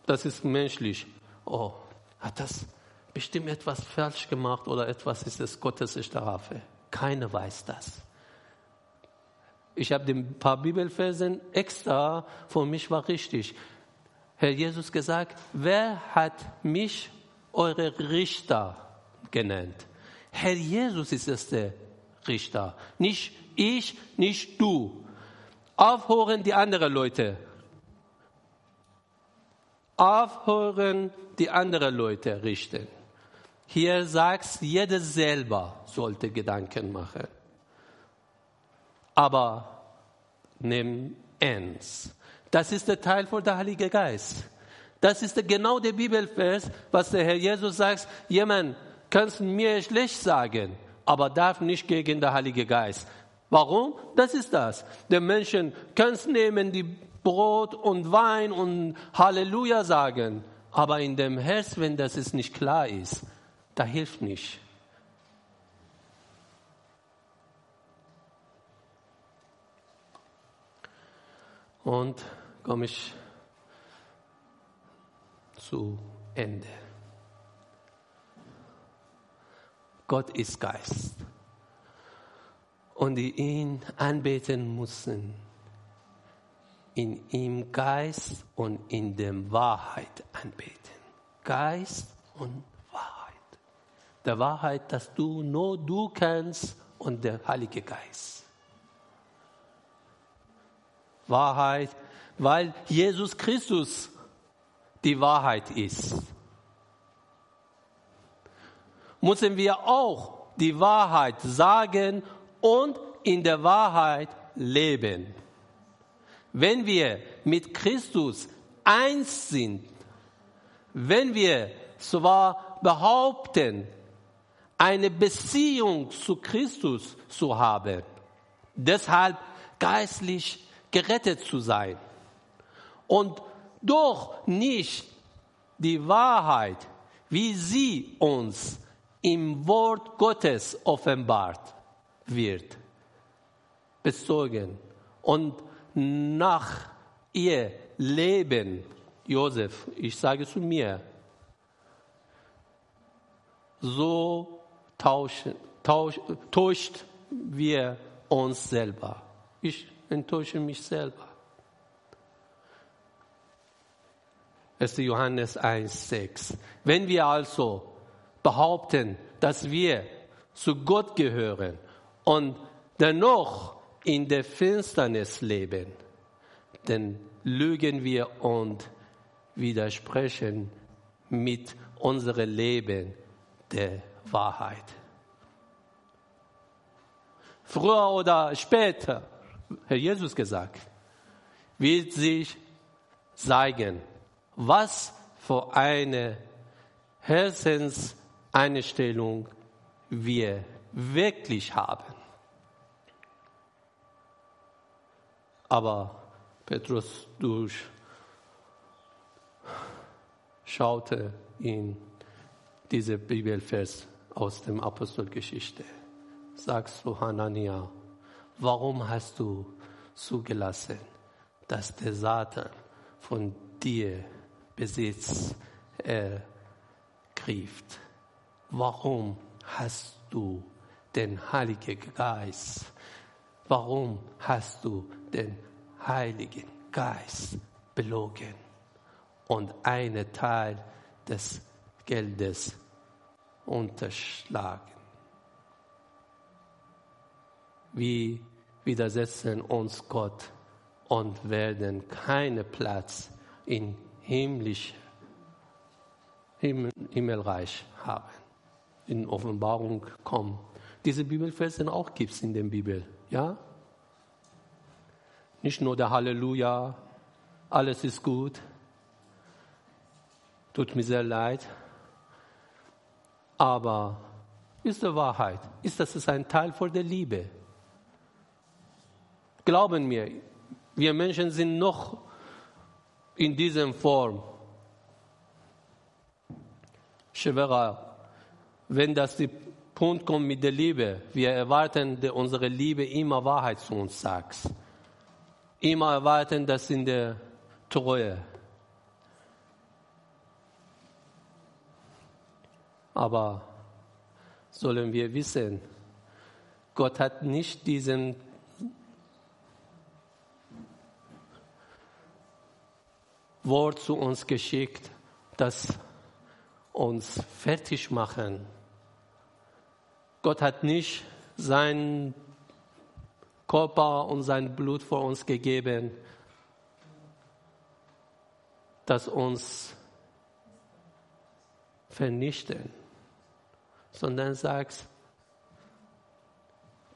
das ist menschlich. Oh, hat das bestimmt etwas falsch gemacht oder etwas ist es Gottes Strafe? Keiner weiß das. Ich habe ein paar Bibelversen extra, für mich war richtig. Herr Jesus gesagt, wer hat mich eure Richter genannt? Herr Jesus ist es der Richter, nicht ich, nicht du. Aufhören die anderen Leute. Aufhören die anderen Leute richten. Hier sagt jeder selber sollte Gedanken machen. Aber nimm ernst. Das ist der Teil von der Heilige Geist. Das ist genau der Bibelvers, was der Herr Jesus sagt. Jemand kann mir schlecht sagen, aber darf nicht gegen den Heiligen Geist. Warum? Das ist das. Der Menschen können nehmen, die Brot und Wein und Halleluja sagen, aber in dem Herz, wenn das ist nicht klar ist, da hilft nicht. Und komme ich zu Ende. Gott ist Geist. Und die ihn anbeten müssen, in ihm Geist und in der Wahrheit anbeten. Geist und Wahrheit. Der Wahrheit, dass du nur du kennst und der Heilige Geist. Wahrheit, weil Jesus Christus die Wahrheit ist. Müssen wir auch die Wahrheit sagen und in der Wahrheit leben. Wenn wir mit Christus eins sind, wenn wir zwar behaupten, eine Beziehung zu Christus zu haben, deshalb geistlich gerettet zu sein. Und doch nicht die Wahrheit, wie sie uns im Wort Gottes offenbart wird, bezogen und nach ihr Leben, Josef, ich sage zu mir, so tauschen, tausch, täuscht wir uns selber. Ich enttäusche mich selber. 1. Johannes 1,6. Wenn wir also behaupten, dass wir zu Gott gehören und dennoch in der Finsternis leben, dann lügen wir und widersprechen mit unserem Leben der Wahrheit. Früher oder später Herr Jesus gesagt, wird sich zeigen, was für eine Herzenseinstellung wir wirklich haben. Aber Petrus durchschaute in diese Bibelvers aus dem Apostelgeschichte. Sagst du Hanania, warum hast du zugelassen, dass der Satan von dir Besitz ergreift? Warum hast du den Heiligen Geist? Warum hast du den Heiligen Geist belogen und einen Teil des Geldes unterschlagen? wir widersetzen uns Gott und werden keinen Platz in himmlisch, Himmel, Himmelreich haben. In Offenbarung kommen. Diese Bibelverse auch gibt es in der Bibel, ja? Nicht nur der Halleluja, alles ist gut, tut mir sehr leid, aber ist die Wahrheit, ist das ein Teil von der Liebe. Glauben mir, wir Menschen sind noch in dieser Form schwerer. Wenn das die Punkt kommt mit der Liebe, wir erwarten, dass unsere Liebe immer Wahrheit zu uns sagt. Immer erwarten, dass in der Treue. Aber sollen wir wissen, Gott hat nicht diesen Wort zu uns geschickt, das uns fertig machen. Gott hat nicht sein Körper und sein Blut vor uns gegeben, das uns vernichten, sondern sagt,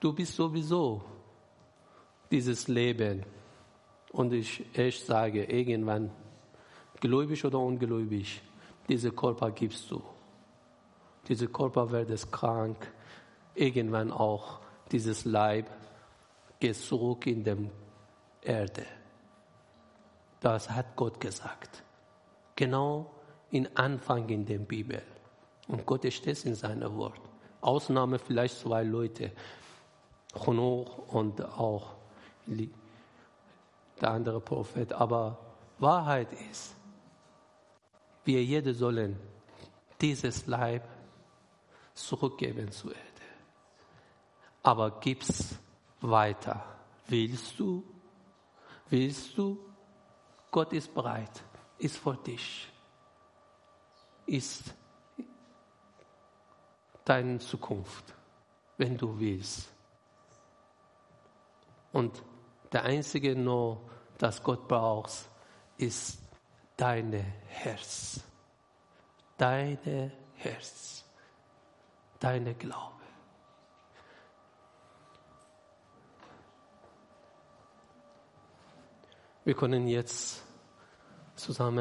du bist sowieso dieses Leben. Und ich echt sage, irgendwann, gläubig oder ungläubig, diese Körper gibst du. Diese Körper wird krank, irgendwann auch dieses Leib geht zurück in die Erde. Das hat Gott gesagt. Genau in Anfang in der Bibel. Und Gott steht in seinem Wort. Ausnahme vielleicht zwei Leute, Chonoch und auch der andere Prophet. Aber Wahrheit ist, wir jede sollen dieses Leib zurückgeben zur Erde. Aber gib's weiter. Willst du? Willst du? Gott ist bereit, ist für dich, ist deine Zukunft, wenn du willst. Und der einzige nur, das Gott braucht, ist deine Herz. Deine Herz. Deine Glaube. Wir können jetzt zusammen